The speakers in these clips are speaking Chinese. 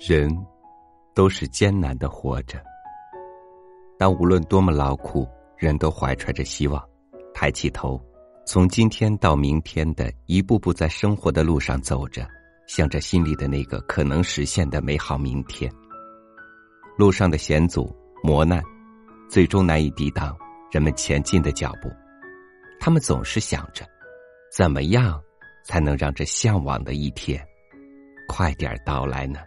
人都是艰难的活着，但无论多么劳苦，人都怀揣着希望，抬起头，从今天到明天的一步步在生活的路上走着，向着心里的那个可能实现的美好明天。路上的险阻磨难，最终难以抵挡人们前进的脚步。他们总是想着，怎么样才能让这向往的一天快点到来呢？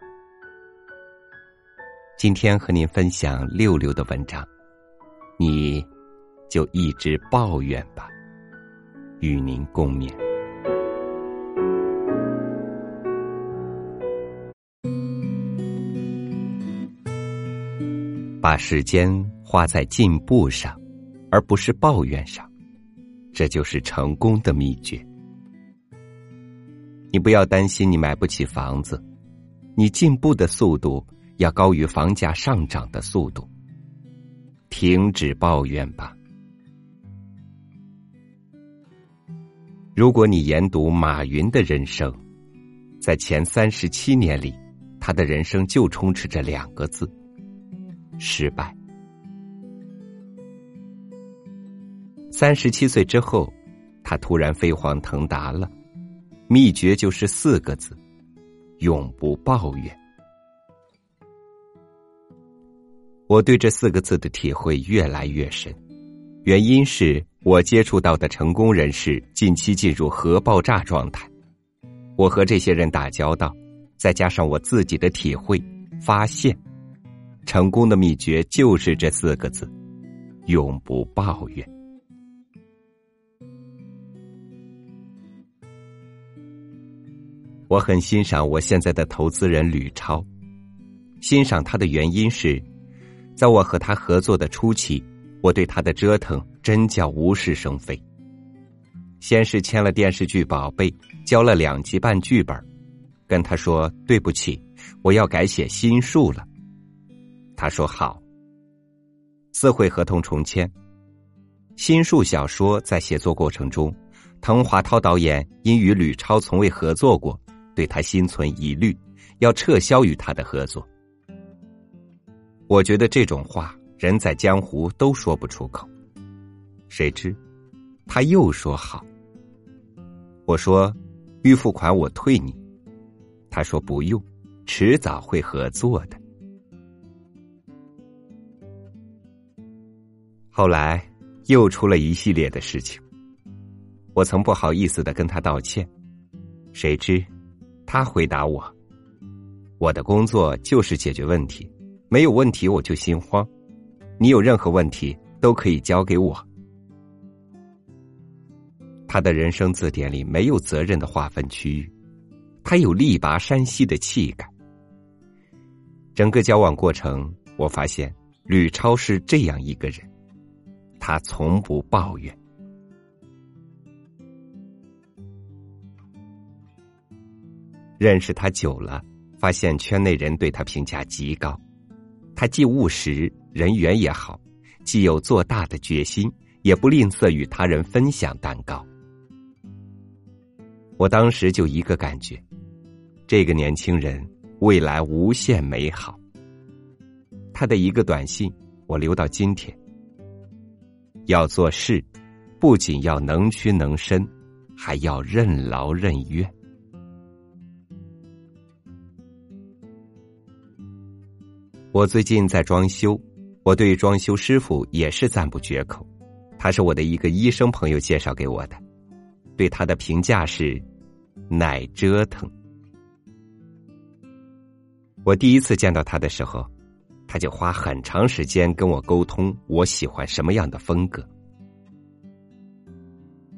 今天和您分享六六的文章，你就一直抱怨吧，与您共勉。把时间花在进步上，而不是抱怨上，这就是成功的秘诀。你不要担心你买不起房子，你进步的速度。要高于房价上涨的速度。停止抱怨吧。如果你研读马云的人生，在前三十七年里，他的人生就充斥着两个字：失败。三十七岁之后，他突然飞黄腾达了，秘诀就是四个字：永不抱怨。我对这四个字的体会越来越深，原因是我接触到的成功人士近期进入核爆炸状态。我和这些人打交道，再加上我自己的体会，发现，成功的秘诀就是这四个字：永不抱怨。我很欣赏我现在的投资人吕超，欣赏他的原因是。在我和他合作的初期，我对他的折腾真叫无事生非。先是签了电视剧《宝贝》，交了两集半剧本，跟他说对不起，我要改写新书了。他说好。四会合同重签，新书小说在写作过程中，滕华涛导演因与吕超从未合作过，对他心存疑虑，要撤销与他的合作。我觉得这种话，人在江湖都说不出口。谁知，他又说好。我说，预付款我退你。他说不用，迟早会合作的。后来又出了一系列的事情，我曾不好意思的跟他道歉，谁知，他回答我：“我的工作就是解决问题。”没有问题我就心慌，你有任何问题都可以交给我。他的人生字典里没有责任的划分区域，他有力拔山兮的气概。整个交往过程，我发现吕超是这样一个人，他从不抱怨。认识他久了，发现圈内人对他评价极高。他既务实，人缘也好，既有做大的决心，也不吝啬与他人分享蛋糕。我当时就一个感觉，这个年轻人未来无限美好。他的一个短信，我留到今天。要做事，不仅要能屈能伸，还要任劳任怨。我最近在装修，我对装修师傅也是赞不绝口。他是我的一个医生朋友介绍给我的，对他的评价是“耐折腾”。我第一次见到他的时候，他就花很长时间跟我沟通我喜欢什么样的风格。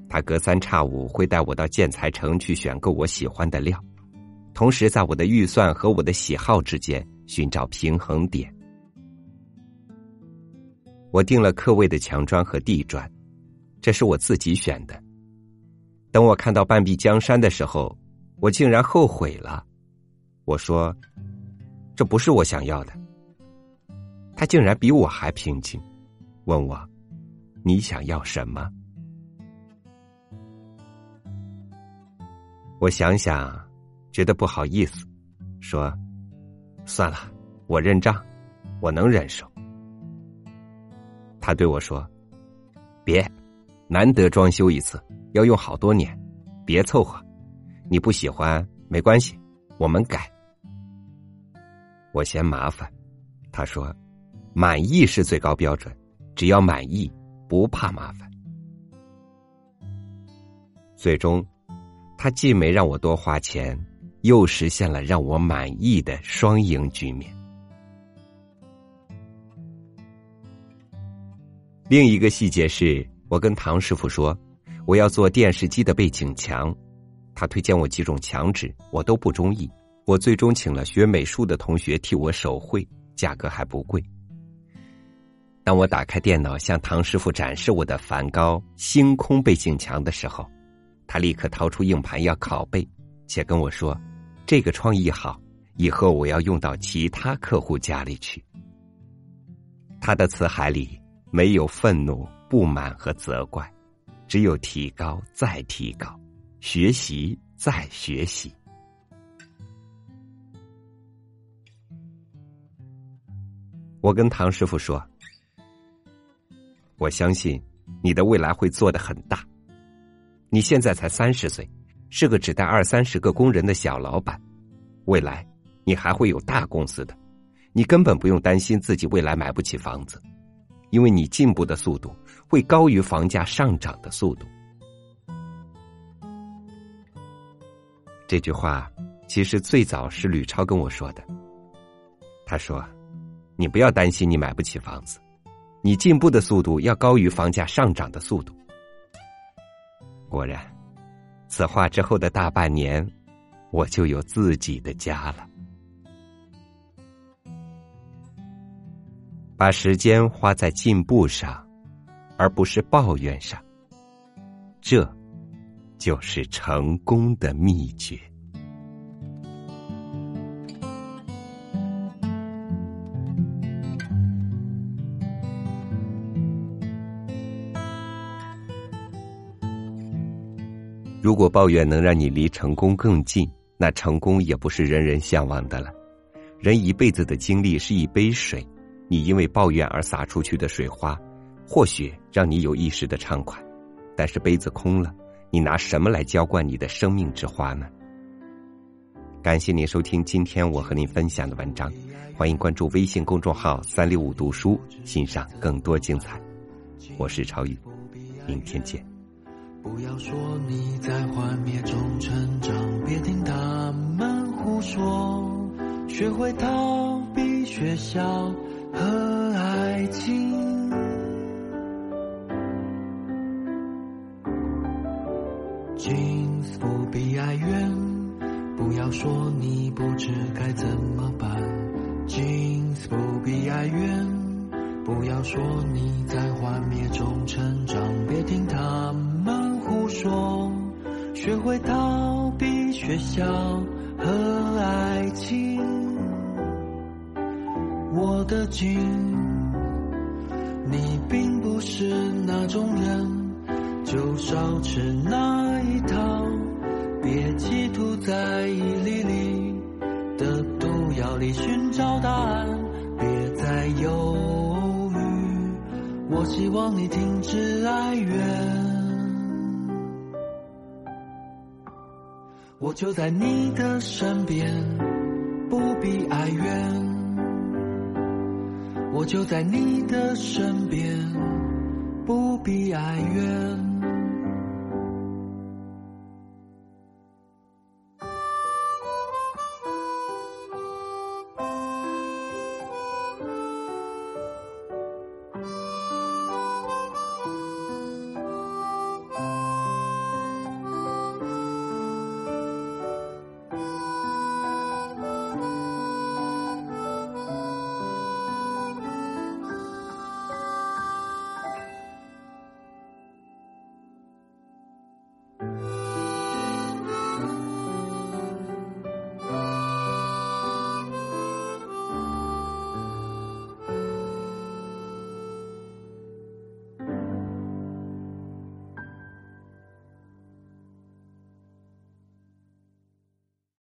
他隔三差五会带我到建材城去选购我喜欢的料，同时在我的预算和我的喜好之间。寻找平衡点。我定了客位的墙砖和地砖，这是我自己选的。等我看到半壁江山的时候，我竟然后悔了。我说：“这不是我想要的。”他竟然比我还平静，问我：“你想要什么？”我想想，觉得不好意思，说。算了，我认账，我能忍受。他对我说：“别，难得装修一次，要用好多年，别凑合。你不喜欢没关系，我们改。”我嫌麻烦，他说：“满意是最高标准，只要满意，不怕麻烦。”最终，他既没让我多花钱，又实现了让我满意的双赢局面。另一个细节是，我跟唐师傅说，我要做电视机的背景墙，他推荐我几种墙纸，我都不中意。我最终请了学美术的同学替我手绘，价格还不贵。当我打开电脑向唐师傅展示我的梵高《星空》背景墙的时候，他立刻掏出硬盘要拷贝，且跟我说：“这个创意好，以后我要用到其他客户家里去。”他的词海里没有愤怒、不满和责怪，只有提高再提高，学习再学习。我跟唐师傅说：“我相信你的未来会做得很大。”你现在才三十岁，是个只带二三十个工人的小老板，未来你还会有大公司的，你根本不用担心自己未来买不起房子，因为你进步的速度会高于房价上涨的速度。这句话其实最早是吕超跟我说的，他说：“你不要担心你买不起房子，你进步的速度要高于房价上涨的速度。”果然，此话之后的大半年，我就有自己的家了。把时间花在进步上，而不是抱怨上，这就是成功的秘诀。如果抱怨能让你离成功更近，那成功也不是人人向往的了。人一辈子的经历是一杯水，你因为抱怨而洒出去的水花，或许让你有一时的畅快，但是杯子空了，你拿什么来浇灌你的生命之花呢？感谢您收听今天我和您分享的文章，欢迎关注微信公众号“三六五读书”，欣赏更多精彩。我是超宇，明天见。不要说你在幻灭中成长，别听他们胡说，学会逃避学校和爱情。君子不必哀怨，不要说你不知该怎么办。君子不必哀怨，不要说你在幻灭中成长，别听他们。胡说，学会逃避学校和爱情。我的君，你并不是那种人，就少吃那一套。别企图在一粒粒的毒药里寻找答案，别再犹豫。我希望你停止哀怨。我就在你的身边，不必哀怨。我就在你的身边，不必哀怨。